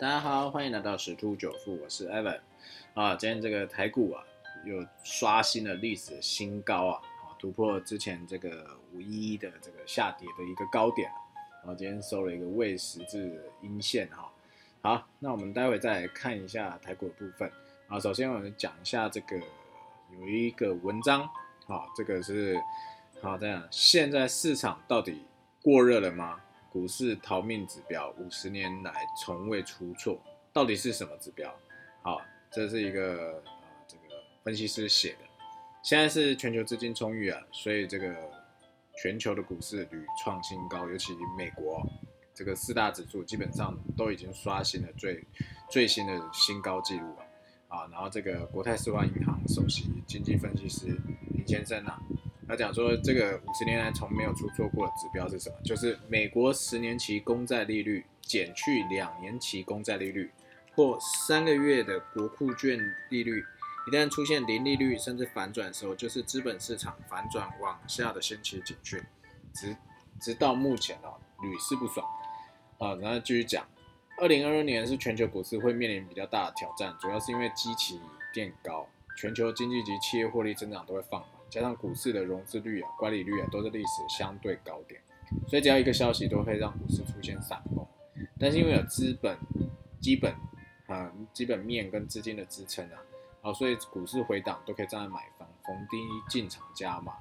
大家好，欢迎来到十突九富，我是 Evan 啊。今天这个台股啊，又刷新了历史新高啊，啊，突破之前这个五一一的这个下跌的一个高点啊，今天收了一个未十字阴线哈。好，那我们待会再来看一下台股的部分啊。首先我们讲一下这个有一个文章啊，这个是好这样，现在市场到底过热了吗？股市逃命指标五十年来从未出错，到底是什么指标？好，这是一个呃这个分析师写的。现在是全球资金充裕啊，所以这个全球的股市屡创新高，尤其美国这个四大指数基本上都已经刷新了最最新的新高纪录了啊。然后这个国泰世华银行首席经济分析师林先生啊。他讲说，这个五十年来从没有出错过的指标是什么？就是美国十年期公债利率减去两年期公债利率，或三个月的国库券利率，一旦出现零利率甚至反转的时候，就是资本市场反转往下的先期警讯。直直到目前哦，屡试不爽啊。然后继续讲，二零二二年是全球股市会面临比较大的挑战，主要是因为基期变高，全球经济及企业获利增长都会放缓。加上股市的融资率啊、管理率啊，都是历史相对高点，所以只要一个消息都会让股市出现闪崩。但是因为有资本基本啊基本面跟资金的支撑啊，啊，所以股市回档都可以站在买方逢低进场加码。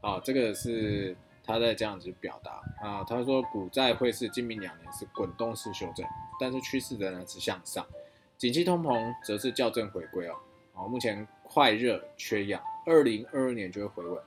啊，这个是他在这样子表达啊，他说股债会是今明两年是滚动式修正，但是趋势仍然是向上，景气通膨则是校正回归哦。啊，目前快热缺氧。二零二二年就会回稳，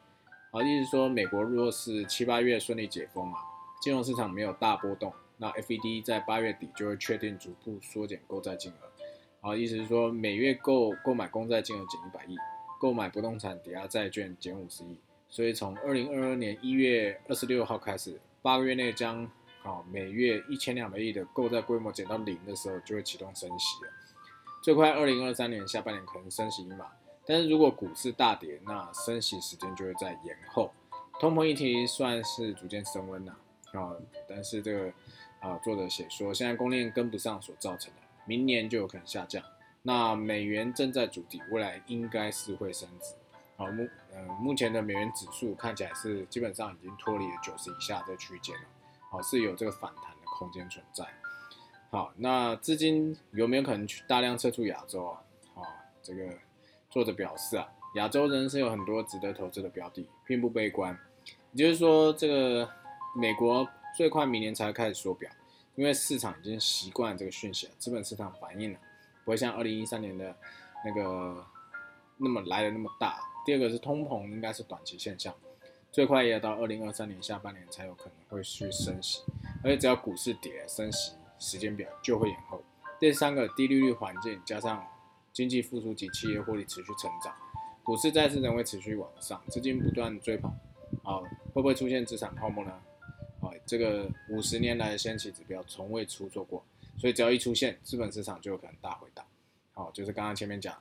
好，意思说美国若是七八月顺利解封啊，金融市场没有大波动，那 FED 在八月底就会确定逐步缩减购债金额，好，意思是说每月购购买公债金额减一百亿，购买不动产抵押债券减五十亿，所以从二零二二年一月二十六号开始，八个月内将好每月一千两百亿的购债规模减到零的时候，就会启动升息了，最快二零二三年下半年可能升息一码。但是如果股市大跌，那升息时间就会在延后。通膨议题算是逐渐升温了啊，但是这个啊作者写说，现在供应链跟不上所造成的，明年就有可能下降。那美元正在筑底，未来应该是会升值。好目呃目前的美元指数看起来是基本上已经脱离了九十以下的区间了，好是有这个反弹的空间存在。好，那资金有没有可能去大量撤出亚洲啊？啊这个。作者表示啊，亚洲人是有很多值得投资的标的，并不悲观。也就是说，这个美国最快明年才会开始缩表，因为市场已经习惯这个讯息了，资本市场反应了，不会像二零一三年的那个那么来的那么大。第二个是通膨应该是短期现象，最快也要到二零二三年下半年才有可能会去升息，而且只要股市跌，升息时间表就会延后。第三个低利率环境加上。经济复苏及企业获利持续成长，股市再次仍会持续往上，资金不断追捧，啊，会不会出现资产泡沫呢？啊，这个五十年来的先期指标从未出错过，所以只要一出现，资本市场就有可能大回档。好，就是刚刚前面讲，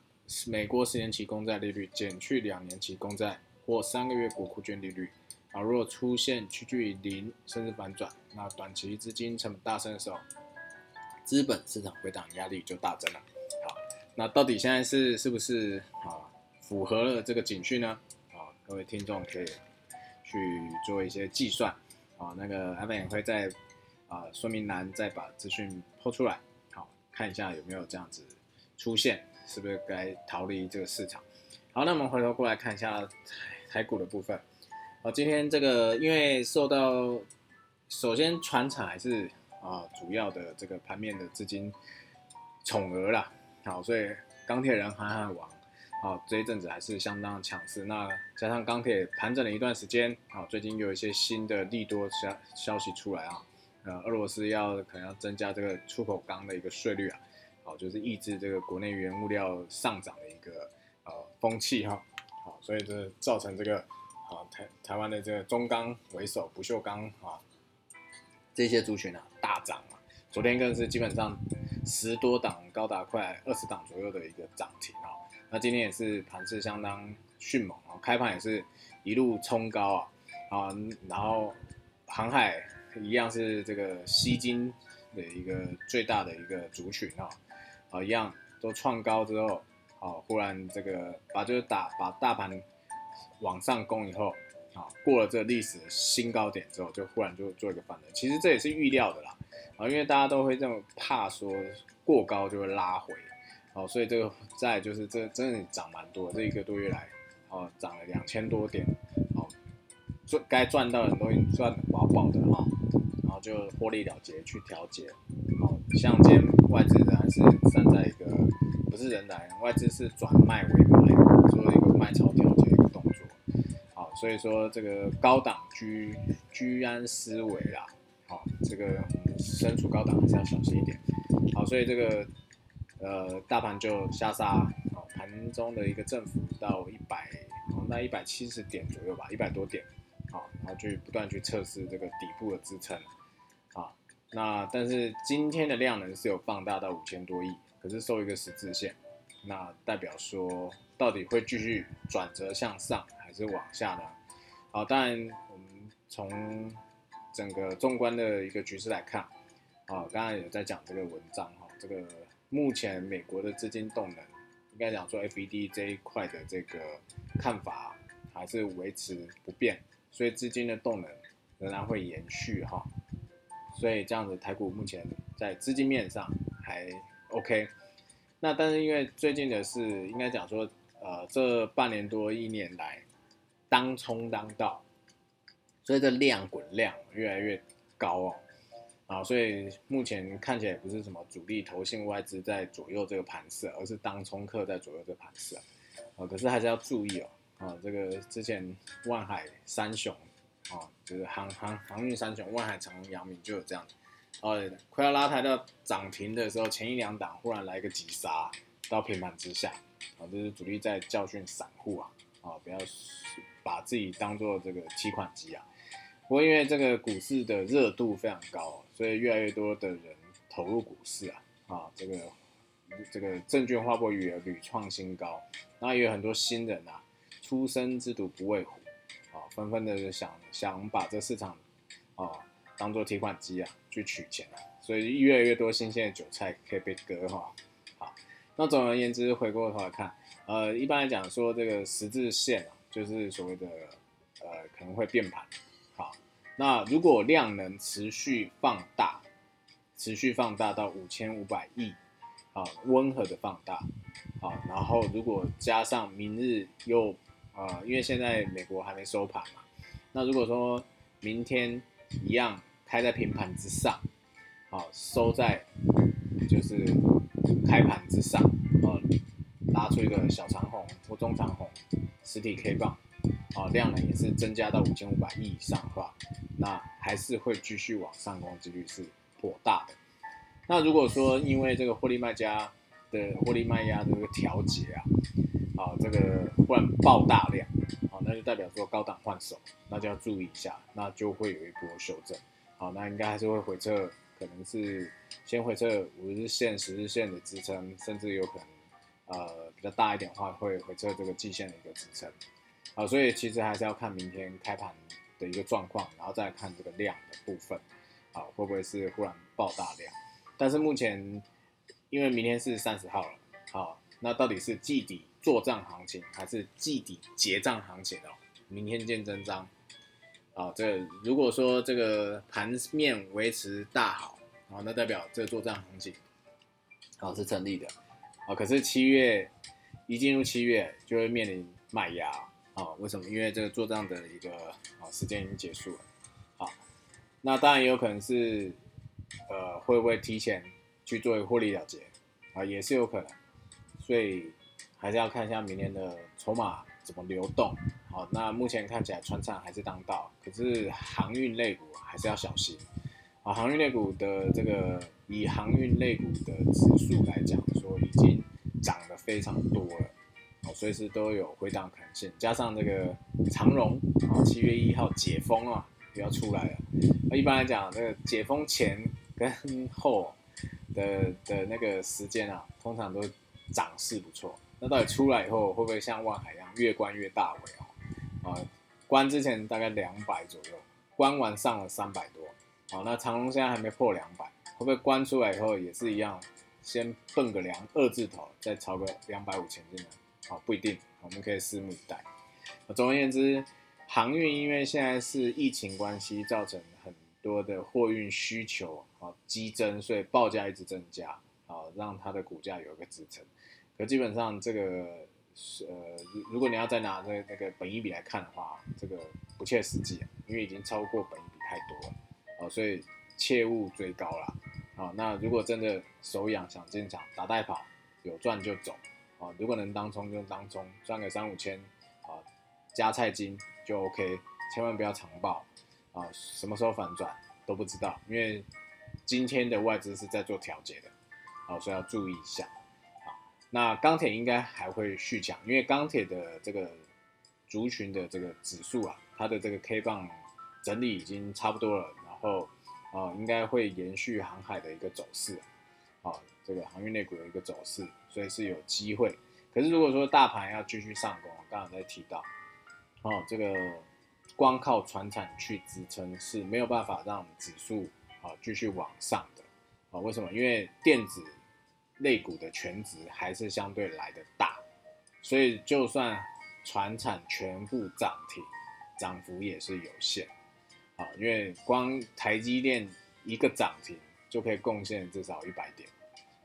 美国十年期公债利率减去两年期公债或三个月国库券利率，啊，如果出现趋近于零甚至反转，那短期资金成本大升的时候，资本市场回档压力就大增了。好那到底现在是是不是啊符合了这个警讯呢？啊，各位听众可以去做一些计算啊。那个阿文也会在啊说明栏再把资讯抛出来，好看一下有没有这样子出现，是不是该逃离这个市场？好，那我们回头过来看一下台台股的部分。好，今天这个因为受到首先船厂还是啊主要的这个盘面的资金宠儿啦。好，所以钢铁人、航海王，好这一阵子还是相当强势。那加上钢铁盘整了一段时间，好最近有一些新的利多消消息出来啊，呃，俄罗斯要可能要增加这个出口钢的一个税率啊，好就是抑制这个国内原物料上涨的一个呃风气哈，好所以这造成这个啊台台湾的这个中钢为首不锈钢啊。这些族群啊。大涨啊，昨天更是基本上。十多档高达快二十档左右的一个涨停啊，那今天也是盘势相当迅猛啊，开盘也是一路冲高啊。啊，然后航海一样是这个吸金的一个最大的一个族群啊，啊一样都创高之后，啊忽然这个把就是打把大盘往上攻以后，啊过了这历史新高点之后，就忽然就做一个反弹，其实这也是预料的啦，啊因为大家都会这么怕说过高就会拉回，哦所以这个在就是这真的涨蛮多，这一个多月来，哦涨了两千多点，哦赚该赚到的都已经赚饱饱的哈。然后就获利了结去调节，好，像今天外资仍然是站在一个不是人来外资是转卖为买，做一个卖超调节，所以说这个高档居居安思危啦，好，这个身处高档还是要小心一点，好，所以这个呃大盘就下杀，好，盘中的一个振幅到一百，好，那一百七十点左右吧，一百多点，好，然后去不断去测试这个底部的支撑啊。那但是今天的量能是有放大到五千多亿，可是收一个十字线，那代表说到底会继续转折向上还是往下的？好，当然我们从整个纵观的一个局势来看，啊，刚刚有在讲这个文章哈，这个目前美国的资金动能，应该讲说 FED 这一块的这个看法还是维持不变，所以资金的动能仍然会延续哈。所以这样子，台股目前在资金面上还 OK。那但是因为最近的是应该讲说，呃，这半年多一年来，当冲当道，所以这量滚量越来越高哦。啊，所以目前看起来不是什么主力投信外资在左右这个盘势，而是当冲客在左右这个盘势啊。可是还是要注意哦。啊，这个之前万海三雄。啊，就是航航航运三雄，万海、长荣、阳明就有这样，哦，快要拉抬到涨停的时候，前一两档忽然来一个急杀到平盘之下，啊，这是主力在教训散户啊，啊，不要把自己当做这个提款机啊。不过因为这个股市的热度非常高，所以越来越多的人投入股市啊，啊，这个这个证券化波余额屡创新高，那也有很多新人啊，初生之犊不畏虎。啊，纷纷的想想把这市场啊当做提款机啊去取钱啊，所以越来越多新鲜的韭菜可以被割哈。好，那总而言之，回过头来看，呃，一般来讲说这个十字线啊，就是所谓的呃可能会变盘。好，那如果量能持续放大，持续放大到五千五百亿，啊，温和的放大，好，然后如果加上明日又啊，因为现在美国还没收盘嘛，那如果说明天一样开在平盘之上，好收在就是开盘之上，呃，拉出一个小长红或中长红实体 K 棒，啊，量能也是增加到五千五百亿以上的话，那还是会继续往上攻几率是颇大的。那如果说因为这个获利卖家的获利卖压的这个调节啊。啊，这个忽然爆大量，好，那就代表说高档换手，那就要注意一下，那就会有一波修正，好，那应该还是会回撤，可能是先回撤五日线、十日线的支撑，甚至有可能，呃，比较大一点的话会回撤这个季线的一个支撑，好，所以其实还是要看明天开盘的一个状况，然后再看这个量的部分，好，会不会是忽然爆大量？但是目前因为明天是三十号了，好，那到底是季底？做账行情还是季底结账行情哦，明天见真章。啊，这如果说这个盘面维持大好，啊，那代表这个做账行情，啊是成立的。啊，可是七月一进入七月就会面临卖压。啊，为什么？因为这个做账的一个啊时间已经结束了。好，那当然也有可能是，呃，会不会提前去做一个获利了结？啊，也是有可能。所以。还是要看一下明年的筹码怎么流动。好，那目前看起来船厂还是当道，可是航运类股还是要小心。啊，航运类股的这个以航运类股的指数来讲，说已经非常多了，哦，随时都有回档可能性。加上这个长荣啊，七月一号解封啊，又要出来了。那一般来讲，这个解封前跟后的的那个时间啊，通常都涨势不错。那到底出来以后会不会像万海一样越关越大尾哦？啊，关之前大概两百左右，关完上了三百多，好，那长隆现在还没破两百，会不会关出来以后也是一样，先蹦个两二字头，再炒个两百五前进呢？好，不一定，我们可以拭目以待。总而言之，航运因为现在是疫情关系，造成很多的货运需求啊激增，所以报价一直增加啊，让它的股价有一个支撑。可基本上这个呃，如果你要再拿这那个本一比来看的话，这个不切实际，因为已经超过本一比太多了啊，所以切勿追高了啊。那如果真的手痒想进场打带跑，有赚就走啊。如果能当冲就当冲，赚个三五千啊，加菜金就 OK，千万不要长报啊。什么时候反转都不知道，因为今天的外资是在做调节的啊，所以要注意一下啊。那钢铁应该还会续强，因为钢铁的这个族群的这个指数啊，它的这个 K 棒整理已经差不多了，然后啊，应该会延续航海的一个走势，啊，这个航运类股的一个走势，所以是有机会。可是如果说大盘要继续上攻，刚刚在提到，哦，这个光靠船产去支撑是没有办法让指数啊继续往上的，啊，为什么？因为电子。类股的全值还是相对来的大，所以就算船产全部涨停，涨幅也是有限。啊，因为光台积电一个涨停就可以贡献至少一百点。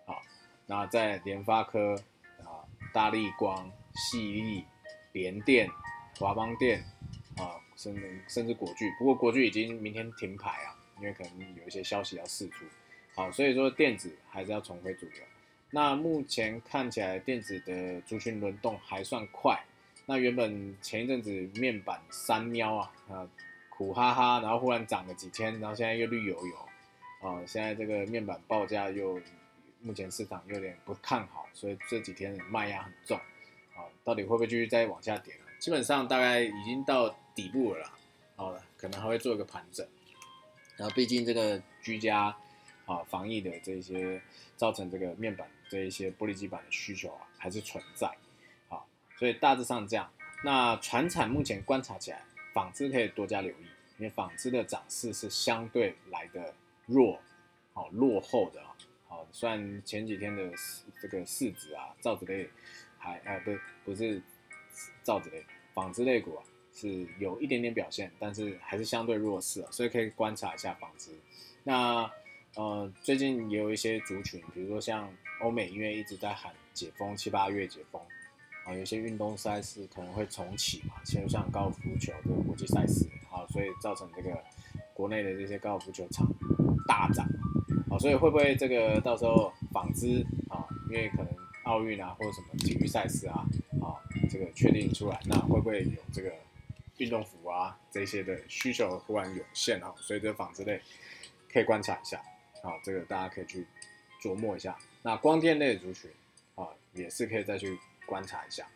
好，那在联发科啊、大力光、细力、联电、华邦电啊，甚至甚至国巨，不过国巨已经明天停牌啊，因为可能有一些消息要释出。好，所以说电子还是要重回主流。那目前看起来电子的族群轮动还算快。那原本前一阵子面板三喵啊啊苦哈哈，然后忽然涨了几天，然后现在又绿油油啊，现在这个面板报价又目前市场有点不看好，所以这几天卖压很重啊，到底会不会继续再往下跌呢？基本上大概已经到底部了啦，好了，可能还会做一个盘整。然后毕竟这个居家啊防疫的这些造成这个面板。这一些玻璃基板的需求啊，还是存在，好，所以大致上这样。那船产目前观察起来，纺织可以多加留意，因为纺织的涨势是相对来的弱，好落后的啊，好，虽然前几天的这个市值啊，造纸类还哎不不是造纸类，纺织类股啊是有一点点表现，但是还是相对弱势啊，所以可以观察一下纺织。那呃最近也有一些族群，比如说像。欧美因为一直在喊解封，七八月解封，啊，有些运动赛事可能会重启嘛，像像高尔夫球这个国际赛事，啊，所以造成这个国内的这些高尔夫球场大涨，啊，所以会不会这个到时候纺织啊，因为可能奥运啊或者什么体育赛事啊，啊，这个确定出来，那会不会有这个运动服啊这些的需求忽然涌现啊？所以这纺织类可以观察一下，啊，这个大家可以去琢磨一下。那光电类族群啊，也是可以再去观察一下，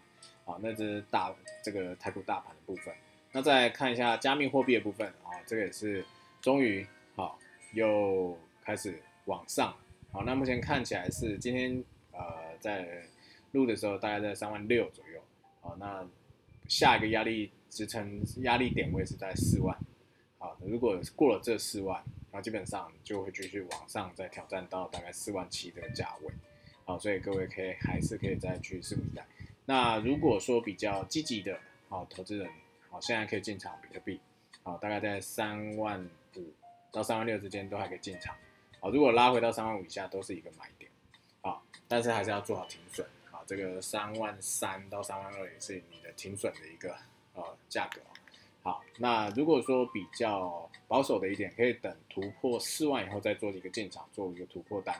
啊，那这是大这个台股大盘的部分。那再看一下加密货币的部分啊，这个也是终于好又开始往上，好，那目前看起来是今天呃在录的时候大概在三万六左右，好，那下一个压力支撑压力点位是在四万，好，如果过了这四万。那基本上就会继续往上再挑战到大概四万七的价位，好，所以各位可以还是可以再去拭目以待。那如果说比较积极的，好投资人，好现在可以进场比特币，好大概在三万五到三万六之间都还可以进场，好，如果拉回到三万五以下都是一个买点，好，但是还是要做好停损，好，这个三万三到三万二也是你的停损的一个呃价格。好，那如果说比较保守的一点，可以等突破四万以后再做一个进场，做一个突破单。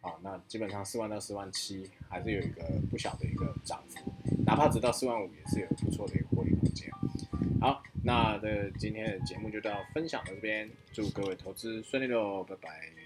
啊，那基本上四万到四万七还是有一个不小的一个涨幅，哪怕只到四万五也是有不错的一个获利空间。好，那的今天的节目就到分享到这边，祝各位投资顺利喽，拜拜。